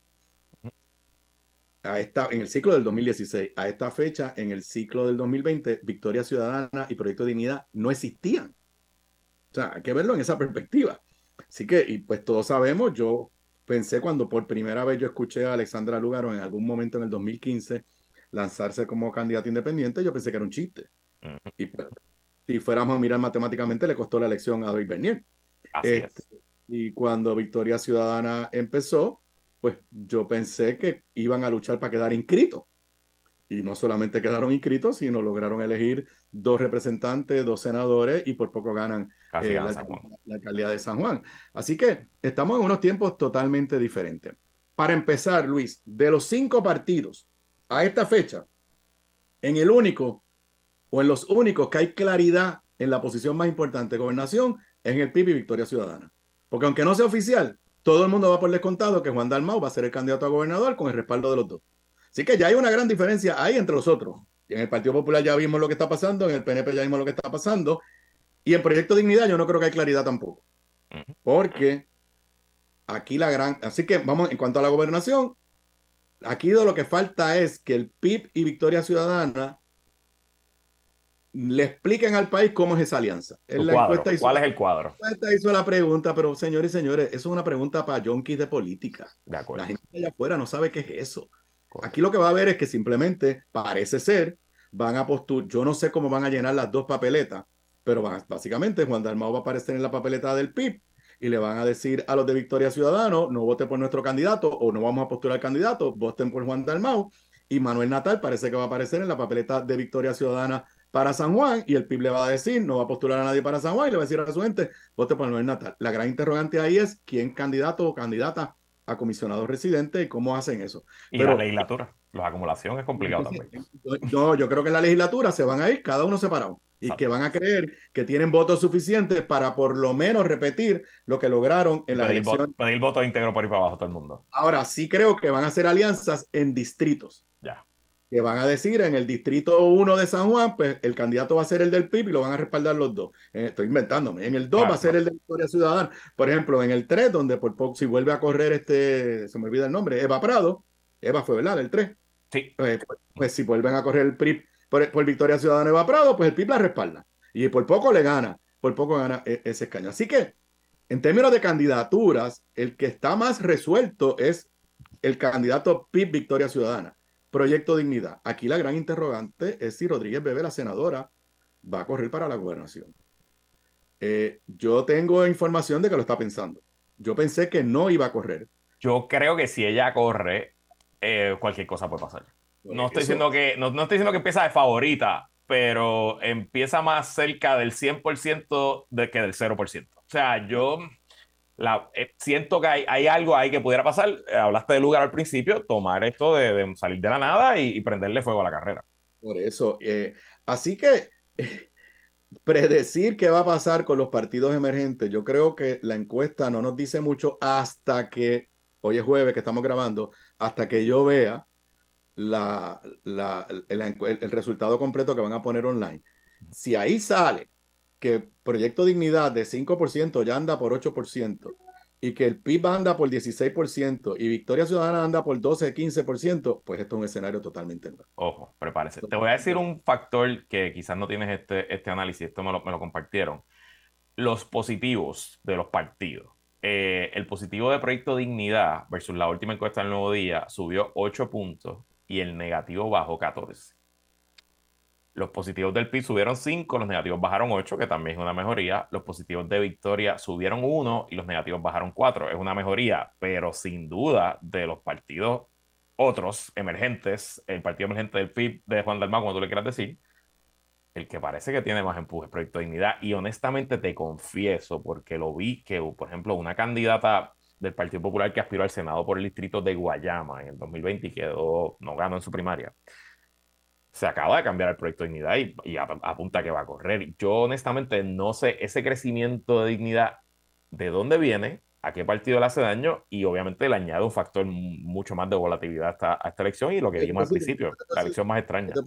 A esta, en el ciclo del 2016, a esta fecha, en el ciclo del 2020, Victoria Ciudadana y Proyecto de Dignidad no existían. O sea, hay que verlo en esa perspectiva. Así que, y pues todos sabemos, yo pensé cuando por primera vez yo escuché a Alexandra Lúgaro en algún momento en el 2015 lanzarse como candidata independiente, yo pensé que era un chiste. Y pues, si fuéramos a mirar matemáticamente, le costó la elección a David Bernier. Este, y cuando Victoria Ciudadana empezó, pues yo pensé que iban a luchar para quedar inscritos. Y no solamente quedaron inscritos, sino lograron elegir dos representantes, dos senadores y por poco ganan eh, la, la, alcaldía de San Juan. Así que estamos en unos tiempos totalmente diferentes. Para empezar, Luis, de los cinco partidos a esta fecha, en el único o en los únicos que hay claridad en la posición más importante, gobernación, es en el PIB y Victoria Ciudadana. Porque aunque no sea oficial, todo el mundo va por descontado que Juan Dalmau va a ser el candidato a gobernador con el respaldo de los dos. Así que ya hay una gran diferencia ahí entre los otros. Y en el Partido Popular ya vimos lo que está pasando, en el PNP ya vimos lo que está pasando, y en Proyecto Dignidad yo no creo que hay claridad tampoco. Porque aquí la gran... Así que vamos, en cuanto a la gobernación, aquí lo que falta es que el PIB y Victoria Ciudadana le expliquen al país cómo es esa alianza. ¿Cuál es el cuadro? La hizo la pregunta, pero señores y señores, eso es una pregunta para junkies de política. De la gente allá afuera no sabe qué es eso. Aquí lo que va a ver es que simplemente parece ser, van a postular, yo no sé cómo van a llenar las dos papeletas, pero básicamente Juan Dalmau va a aparecer en la papeleta del PIB y le van a decir a los de Victoria Ciudadano, no voten por nuestro candidato o no vamos a postular candidato, voten por Juan Dalmau. Y Manuel Natal parece que va a aparecer en la papeleta de Victoria Ciudadana para San Juan y el PIB le va a decir, no va a postular a nadie para San Juan y le va a decir a su gente, vote por Manuel Natal. La gran interrogante ahí es quién candidato o candidata a comisionado residente y cómo hacen eso. Y la legislatura, la acumulación es complicado también. No, yo creo que en la legislatura se van a ir cada uno separado y que van a creer que tienen votos suficientes para por lo menos repetir lo que lograron en la elección. pedir votos íntegro por ir para abajo todo el mundo. Ahora sí creo que van a hacer alianzas en distritos. Que van a decir en el distrito 1 de San Juan, pues el candidato va a ser el del PIB y lo van a respaldar los dos. Eh, estoy inventándome. En el 2 va a ser el de Victoria Ciudadana. Por ejemplo, en el 3, donde por poco, si vuelve a correr este, se me olvida el nombre, Eva Prado. Eva fue, ¿verdad? El 3. Sí. Pues, pues, pues, si vuelven a correr el PRI por, Victoria Ciudadana Eva Prado, pues el PIB la respalda. Y por poco le gana, por poco gana e, ese escaño. Así que, en términos de candidaturas, el que está más resuelto es el candidato PIB Victoria Ciudadana. Proyecto Dignidad. Aquí la gran interrogante es si Rodríguez Bebe, la senadora, va a correr para la gobernación. Eh, yo tengo información de que lo está pensando. Yo pensé que no iba a correr. Yo creo que si ella corre, eh, cualquier cosa puede pasar. No estoy, diciendo que, no, no, estoy diciendo que empieza de favorita, pero empieza más cerca del 100% de que del 0%. O sea, yo eh, siento que hay, hay, algo ahí que pudiera pasar. Eh, hablaste de lugar al principio, tomar esto de, salir de la nada y, prenderle fuego a la carrera. Por eso, eh, así que predecir qué va a pasar con los partidos emergentes, yo creo que la encuesta no nos dice mucho hasta que, hoy es jueves que estamos grabando, hasta que yo vea la, el, resultado completo que van a poner online. Si ahí sale que Proyecto Dignidad de 5% ya anda por 8% y que el PIB anda por 16% y Victoria Ciudadana anda por 12, 15%, pues esto es un escenario totalmente nuevo. Ojo, prepárese. Te voy a decir un factor que quizás no tienes este, este análisis, esto me lo, me lo compartieron. Los positivos de los partidos. Eh, el positivo de Proyecto Dignidad versus la última encuesta del Nuevo Día subió 8 puntos y el negativo bajó 14. Los positivos del PIB subieron 5, los negativos bajaron 8, que también es una mejoría. Los positivos de Victoria subieron 1 y los negativos bajaron 4. Es una mejoría, pero sin duda de los partidos otros emergentes, el partido emergente del PIB de Juan Dalmau, como tú le quieras decir, el que parece que tiene más empuje es Proyecto Dignidad. Y honestamente te confieso, porque lo vi que, por ejemplo, una candidata del Partido Popular que aspiró al Senado por el distrito de Guayama en el 2020 y quedó, no ganó en su primaria. Se acaba de cambiar el proyecto de dignidad y, apunta que va a correr. Yo honestamente no sé ese crecimiento de dignidad de dónde viene, a qué partido le hace daño y obviamente le añade un factor mucho más de volatilidad a esta, elección y lo que dijimos al principio, la elección más extraña. Yo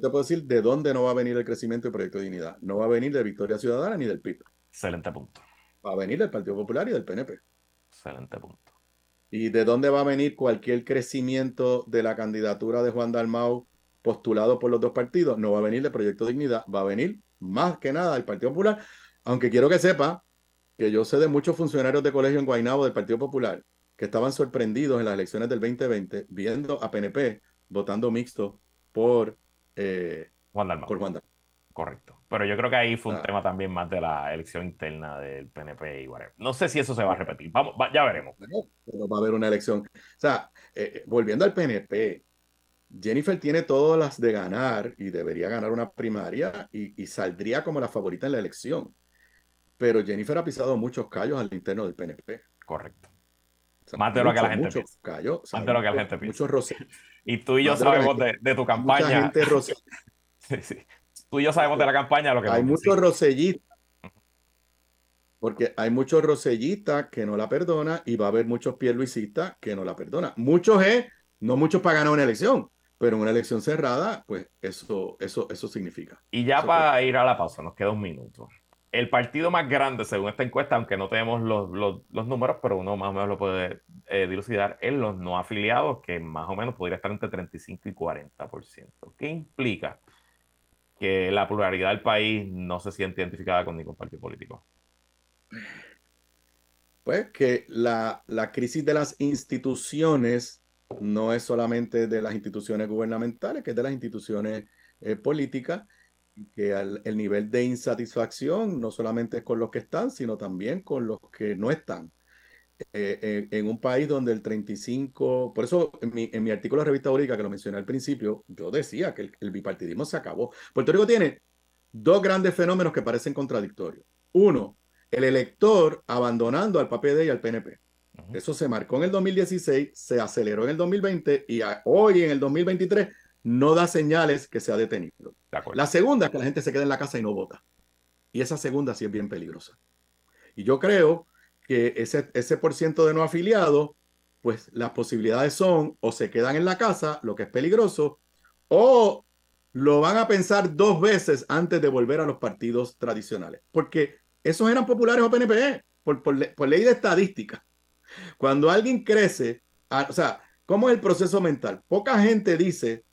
te, puedo decir, de dónde no va a venir el crecimiento del proyecto de dignidad. No va a venir de Victoria Ciudadana ni del PIB. Excelente punto. Va a venir del Partido Popular y del PNP. Excelente punto. ¿Y de dónde va a venir cualquier crecimiento de la candidatura de Juan Dalmau postulado por los dos partidos? No va a venir de Proyecto Dignidad, va a venir más que nada del Partido Popular, aunque quiero que sepa que yo sé de muchos funcionarios de colegio en Guaynabo del Partido Popular que estaban sorprendidos en las elecciones del 2020 viendo a PNP votando mixto por, eh, Juan Dalmau. Por Juan Dalmau. Correcto. Pero yo creo que ahí fue un tema también más de la elección interna del PNP y whatever. No sé si eso se va a repetir. Vamos, ya veremos. pero va a haber una elección. O sea, eh, eh, volviendo al PNP, Jennifer tiene todas las de ganar y debería ganar una primaria y, saldría como la favorita en la elección. Pero Jennifer ha pisado muchos callos al interno del PNP. Correcto. más de lo que la gente piensa. más de lo que la gente piensa. Muchos Y tú y yo sabemos de, de, tu campaña. Mucha gente sí, sí. Tú y yo sabemos de la campaña lo que Hay muchos rosellistas. Porque hay muchos rosellistas que no la perdonan y va a haber muchos pierluisistas que no la perdonan. Muchos es, no muchos para ganar una elección, pero en una elección cerrada, pues eso, eso, eso significa. Y ya para ir a la pausa, nos queda un minuto el partido más grande, según esta encuesta, aunque no tenemos los, los, números, pero uno más o menos lo puede eh, dilucidar, es los no afiliados, que más o menos podría estar entre 35 y 40%. ¿Qué implica que la pluralidad del país no se siente identificada con ningún partido político? Pues que la, la crisis de las instituciones no es solamente de las instituciones gubernamentales, que es de las instituciones eh, políticas que el nivel de insatisfacción no solamente es con los que están, sino también con los que no están. Eh, eh, en un país donde el 35, por eso en mi, artículo de Revista Única, que lo mencioné al principio, yo decía que el, bipartidismo se acabó. Puerto Rico tiene dos grandes fenómenos que parecen contradictorios. Uno, el elector abandonando al PPD y al PNP. Eso se marcó en el 2016, se aceleró en el 2020 y hoy en el 2023 no da señales que se ha detenido. La segunda es que la gente se queda en la casa y no vota. Y esa segunda sí es bien peligrosa. Y yo creo que ese, ese por ciento de no afiliados, pues las posibilidades son o se quedan en la casa, lo que es peligroso, o lo van a pensar dos veces antes de volver a los partidos tradicionales. Porque esos eran populares o PNP, por, por, ley de estadística. Cuando alguien crece, o sea, ¿cómo es el proceso mental? Poca gente dice,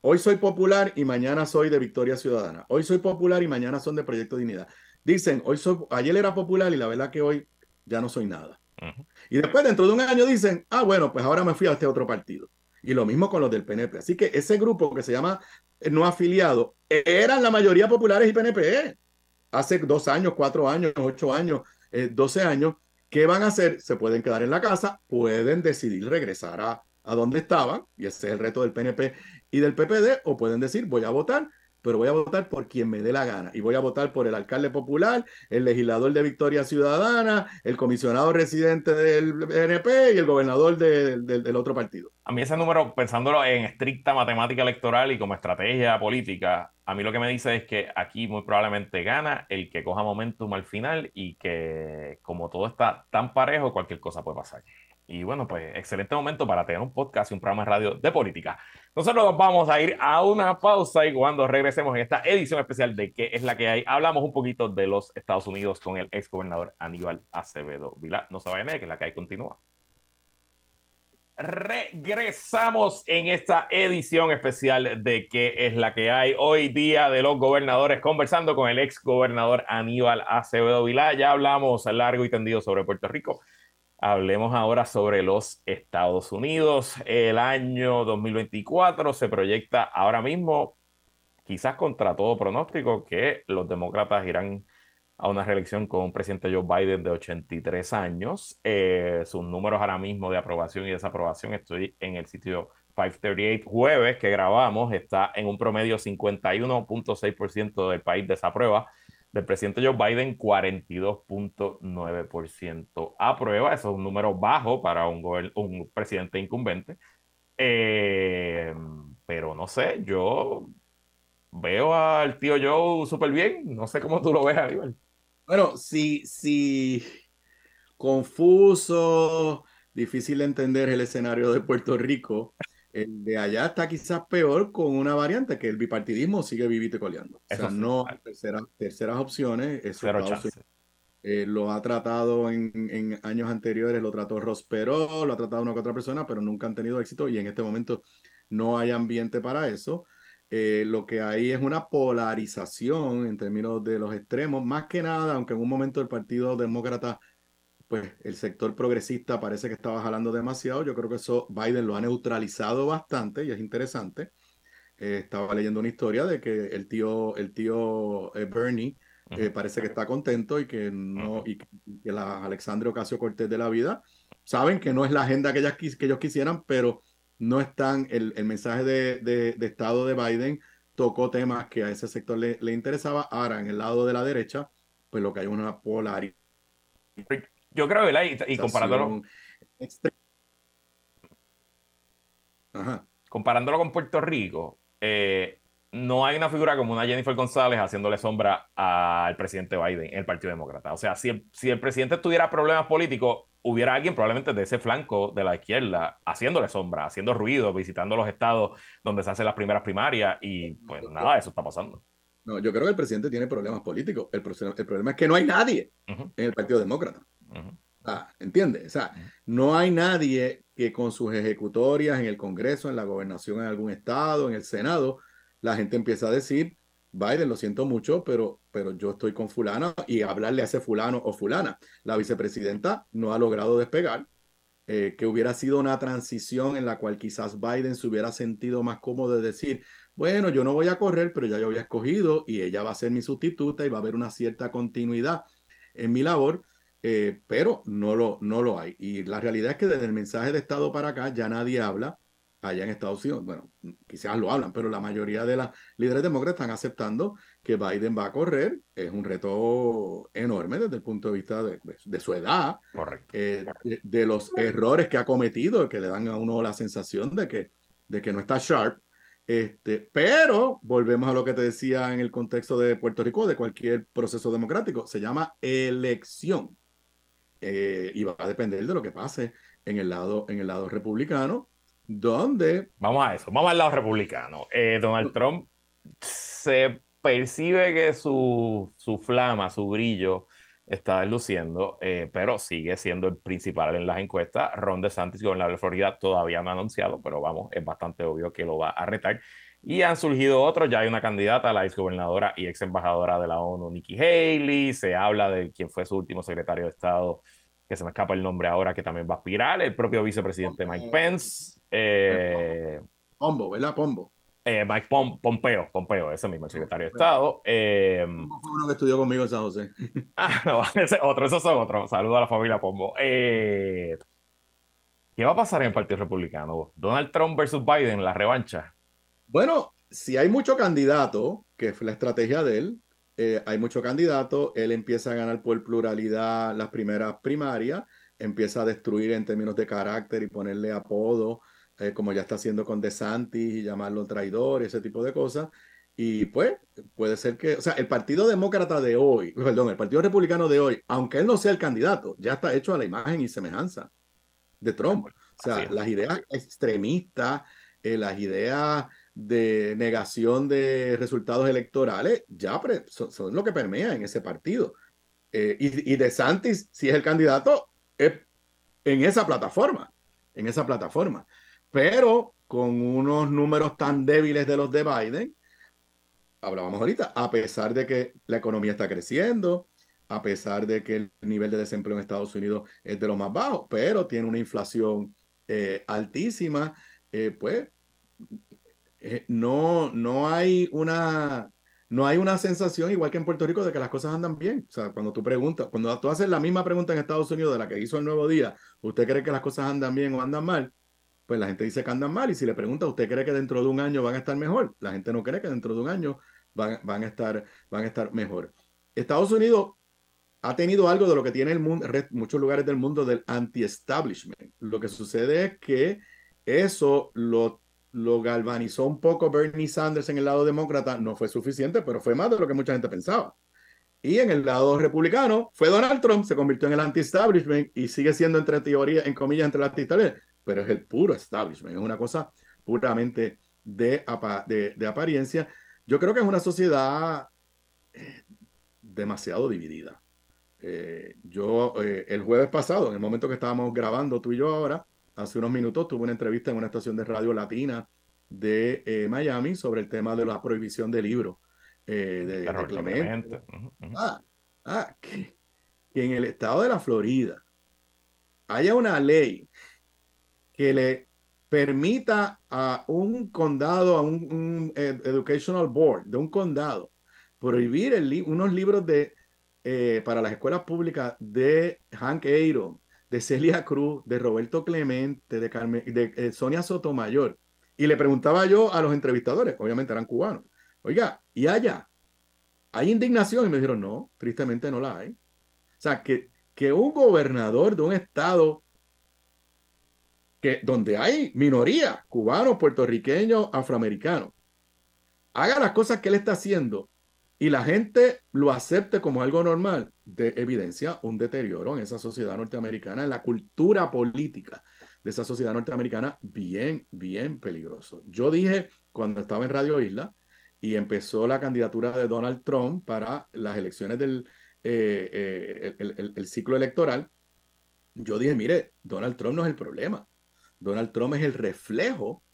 Hoy soy popular y mañana soy de Victoria Ciudadana. Hoy soy popular y mañana son de Proyecto Dignidad. Dicen, hoy soy, ayer era popular y la verdad que hoy ya no soy nada. Y después, dentro de un año, dicen, ah, bueno, pues ahora me fui a este otro partido. Y lo mismo con los del PNP. Así que ese grupo que se llama no afiliado, eran la mayoría populares y PNP. Hace dos años, cuatro años, ocho años, eh, doce años. ¿Qué van a hacer? Se pueden quedar en la casa, pueden decidir regresar a, a donde estaban, y ese es el reto del PNP y del PPD, o pueden decir, voy a votar, pero voy a votar por quien me dé la gana. Y voy a votar por el alcalde popular, el legislador de Victoria Ciudadana, el comisionado residente del PNP y el gobernador del otro partido. A mí ese número, pensándolo en estricta matemática electoral y como estrategia política, a mí lo que me dice es que aquí muy probablemente gana el que coja momentum al final y que como todo está tan parejo, cualquier cosa puede pasar. Y bueno, pues excelente momento para tener un podcast y un programa de radio de política. Nosotros nos vamos a ir a una pausa y cuando regresemos en esta edición especial de ¿Qué es la que hay? Hablamos un poquito de los Estados Unidos con el ex gobernador Aníbal Acevedo Vila. No se vayan, que es la que hay continúa. Regresamos en esta edición especial de ¿Qué es la que hay? Hoy día de los gobernadores conversando con el ex gobernador Aníbal Acevedo Vilá. Ya hablamos largo y tendido sobre Puerto Rico Hablemos ahora sobre los Estados Unidos. El año 2024 se proyecta ahora mismo, quizás contra todo pronóstico, que los demócratas irán a una reelección con un presidente Joe Biden de 83 años. Eh, sus números ahora mismo de aprobación y desaprobación, estoy en el sitio 538 jueves que grabamos, está en un promedio 51.6% del país desaprueba del presidente Joe Biden, 42.9% aprueba. Eso es un número bajo para un, un presidente incumbente. Eh, pero no sé, yo veo al tío Joe súper bien. No sé cómo tú lo ves, Aníbal. Bueno, si, si confuso, difícil de entender el escenario de Puerto Rico, el de allá está quizás peor con una variante que el bipartidismo sigue vivito y coleando. O sea, no hay terceras, opciones. Eso eh, lo ha tratado en, años anteriores, lo trató Ross Perot, lo ha tratado una u otra persona, pero nunca han tenido éxito y en este momento no hay ambiente para eso. Eh, lo que hay es una polarización en términos de los extremos, más que nada, aunque en un momento el Partido Demócrata pues el sector progresista parece que estaba jalando demasiado. Yo creo que eso Biden lo ha neutralizado bastante y es interesante. Eh, estaba leyendo una historia de que el tío, el tío eh, Bernie eh, parece que está contento y que no, y, que la Alexandre Ocasio Cortés de la vida saben que no es la agenda que, ellas, que ellos quisieran, pero no están, el, el mensaje de, de, de, Estado de Biden tocó temas que a ese sector le, le interesaba. Ahora, en el lado de la derecha, pues lo que hay es una polaridad yo creo, ¿verdad? Y, y comparándolo. Comparándolo con Puerto Rico, eh, no hay una figura como una Jennifer González haciéndole sombra al presidente Biden en el Partido Demócrata. O sea, si el, si el presidente tuviera problemas políticos, hubiera alguien probablemente de ese flanco de la izquierda haciéndole sombra, haciendo ruido, visitando los estados donde se hacen las primeras primarias y pues nada, eso está pasando. No, yo creo que el presidente tiene problemas políticos. El, el problema es que no hay nadie en el Partido Demócrata. Ah, ¿Entiendes? O sea, no hay nadie que con sus ejecutorias en el Congreso, en la gobernación en algún estado, en el Senado, la gente empieza a decir, Biden, lo siento mucho, pero, pero yo estoy con fulana y hablarle a ese fulano o fulana. La vicepresidenta no ha logrado despegar, eh, que hubiera sido una transición en la cual quizás Biden se hubiera sentido más cómodo de decir, bueno, yo no voy a correr, pero ya yo había escogido y ella va a ser mi sustituta y va a haber una cierta continuidad en mi labor, eh, pero no lo, no lo hay. Y la realidad es que desde el mensaje de Estado para acá ya nadie habla allá en Estados Unidos, bueno, quizás lo hablan, pero la mayoría de las líderes demócratas están aceptando que Biden va a correr. Es un reto enorme desde el punto de vista de, su edad, eh, de, los errores que ha cometido, que le dan a uno la sensación de que, de que no está sharp. Este, pero volvemos a lo que te decía en el contexto de Puerto Rico, de cualquier proceso democrático, se llama elección. Eh, y va a depender de lo que pase en el lado, en el lado republicano ¿Dónde? Vamos a eso, vamos al lado republicano. Eh, Donald Trump se percibe que su, su flama, su brillo está luciendo, eh, pero sigue siendo el principal en las encuestas. Ron DeSantis, gobernador de Florida, todavía no ha anunciado, pero vamos, es bastante obvio que lo va a retar. Y han surgido otros, ya hay una candidata, la ex gobernadora y ex embajadora de la ONU, Nikki Haley, se habla de quién fue su último secretario de Estado, que se me escapa el nombre ahora, que también va a aspirar, el propio vicepresidente Mike Pence, eh, Pombo, ¿verdad? Pombo. Eh, Mike Pompeo, Pompeo, ese mismo, el secretario de Estado. Eh, uno que estudió conmigo en San José. ah, no, ese otro, esos son otros. Saludos a la familia Pombo. Eh, ¿Qué va a pasar en el Partido Republicano? Donald Trump versus Biden, la revancha. Bueno, si hay mucho candidato, que fue la estrategia de él, eh, hay mucho candidato, él empieza a ganar por pluralidad las primeras primarias, empieza a destruir en términos de carácter y ponerle apodo eh, como ya está haciendo con DeSantis y llamarlo traidor, ese tipo de cosas. Y pues puede ser que, o sea, el Partido Demócrata de hoy, perdón, el Partido Republicano de hoy, aunque él no sea el candidato, ya está hecho a la imagen y semejanza de Trump. O sea, las ideas extremistas, eh, las ideas de negación de resultados electorales, ya son, lo que permea en ese partido. Eh, y, y DeSantis, si es el candidato, es en esa plataforma, en esa plataforma pero con unos números tan débiles de los de Biden, hablábamos ahorita, a pesar de que la economía está creciendo, a pesar de que el nivel de desempleo en Estados Unidos es de los más bajos, pero tiene una inflación eh, altísima, eh, pues eh, no, no hay una no hay una sensación, igual que en Puerto Rico, de que las cosas andan bien. O sea, cuando tú preguntas, cuando tú haces la misma pregunta en Estados Unidos de la que hizo el Nuevo Día, ¿usted cree que las cosas andan bien o andan mal? pues la gente dice que andan mal y si le pregunta, ¿usted cree que dentro de un año van a estar mejor? La gente no cree que dentro de un año van, van, a, estar, van a estar mejor. Estados Unidos ha tenido algo de lo que tiene el mundo, muchos lugares del mundo del anti-establishment. Lo que sucede es que eso lo, lo galvanizó un poco Bernie Sanders en el lado demócrata, no fue suficiente, pero fue más de lo que mucha gente pensaba. Y en el lado republicano fue Donald Trump, se convirtió en el anti-establishment y sigue siendo entre teoría, en comillas, entre las establishment pero es el puro establishment, es una cosa puramente de, de, apariencia. Yo creo que es una sociedad eh, demasiado dividida. Eh, yo eh, el jueves pasado, en el momento que estábamos grabando tú y yo ahora, hace unos minutos tuve una entrevista en una estación de radio latina de Miami sobre el tema de la prohibición de libros de, Clemente. Ah, ah que en el estado de la Florida haya una ley que le permita a un condado, a un, educational board de un condado, prohibir el unos libros de, eh, para las escuelas públicas de Hank Aaron, de Celia Cruz, de Roberto Clemente, de, Carmen, de eh, Sonia Sotomayor. Y le preguntaba yo a los entrevistadores, obviamente eran cubanos, oiga, ¿y allá? ¿Hay indignación? Y me dijeron, no, tristemente no la hay. O sea, que, que un gobernador de un estado que donde hay minoría, cubanos, puertorriqueños, afroamericanos, haga las cosas que él está haciendo y la gente lo acepte como algo normal, de evidencia un deterioro en esa sociedad norteamericana, en la cultura política de esa sociedad norteamericana, bien, bien peligroso. Yo dije cuando estaba en Radio Isla y empezó la candidatura de Donald Trump para las elecciones del eh, eh, el, ciclo electoral, yo dije, mire, Donald Trump no es el problema. Donald Trump es el reflejo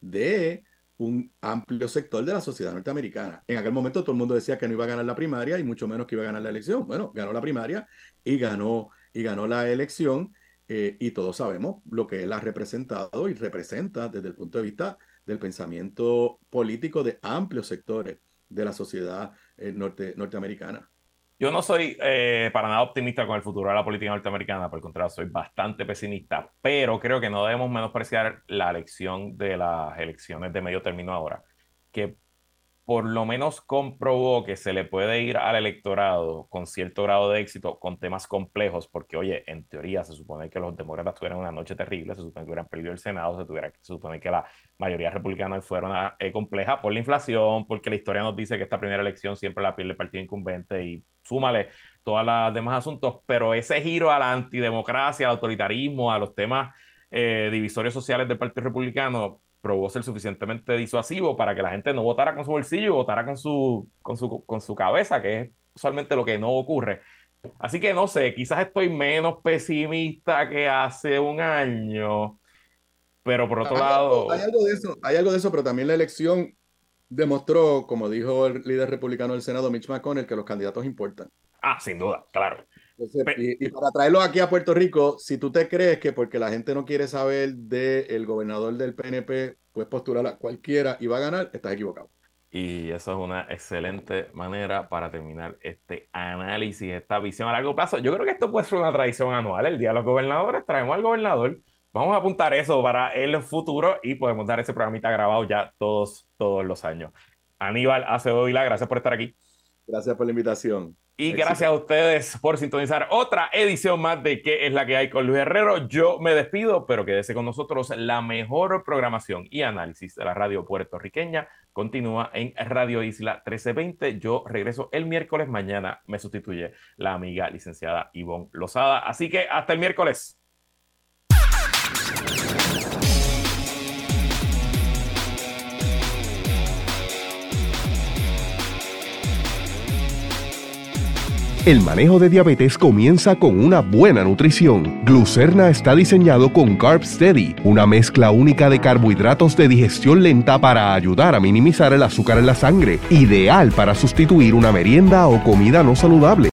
de un amplio sector de la sociedad norteamericana. En aquel momento todo el mundo decía que no iba a ganar la primaria y mucho menos que iba a ganar la elección. Bueno, ganó la primaria y ganó, y ganó la elección eh, y todos sabemos lo que él ha representado y representa desde el punto de vista del pensamiento político de amplios sectores de la sociedad eh, norte, norteamericana. Yo no soy eh, para nada optimista con el futuro de la política norteamericana, por el contrario, soy bastante pesimista, pero creo que no debemos menospreciar la elección de las elecciones de medio término ahora, que por lo menos comprobó que se le puede ir al electorado con cierto grado de éxito con temas complejos, porque oye, en teoría se supone que los demócratas tuvieran una noche terrible, se supone que hubieran perdido el Senado, se supone que la mayoría republicana fuera eh, compleja por la inflación, porque la historia nos dice que esta primera elección siempre la pierde el partido incumbente y súmale todos los demás asuntos, pero ese giro a la antidemocracia, al autoritarismo, a los temas eh, divisorios sociales del Partido Republicano, probó ser suficientemente disuasivo para que la gente no votara con su bolsillo, votara con su, con su, con su cabeza, que es usualmente lo que no ocurre. Así que no sé, quizás estoy menos pesimista que hace un año, pero por otro lado... hay algo de eso, hay algo de eso, pero también la elección demostró, como dijo el líder republicano del Senado, Mitch McConnell, que los candidatos importan. Ah, sin duda, claro. Y, para traerlo aquí a Puerto Rico, si tú te crees que porque la gente no quiere saber del gobernador del PNP, puedes postular a cualquiera y va a ganar, estás equivocado. Y eso es una excelente manera para terminar este análisis, esta visión a largo plazo. Yo creo que esto puede ser una tradición anual. El día de los gobernadores traemos al gobernador Vamos a apuntar eso para el futuro y podemos dar ese programita grabado ya todos, todos los años. Aníbal Acevedo Vila, gracias por estar aquí. Gracias por la invitación. Y gracias a ustedes por sintonizar otra edición más de ¿Qué es la que hay con Luis Herrero? Yo me despido, pero quédese con nosotros. La mejor programación y análisis de la radio puertorriqueña continúa en Radio Isla 1320. Yo regreso el miércoles. Mañana me sustituye la amiga licenciada Ivonne Lozada. Así que hasta el miércoles. El manejo de diabetes comienza con una buena nutrición. Glucerna está diseñado con Carb Steady, una mezcla única de carbohidratos de digestión lenta para ayudar a minimizar el azúcar en la sangre, ideal para sustituir una merienda o comida no saludable.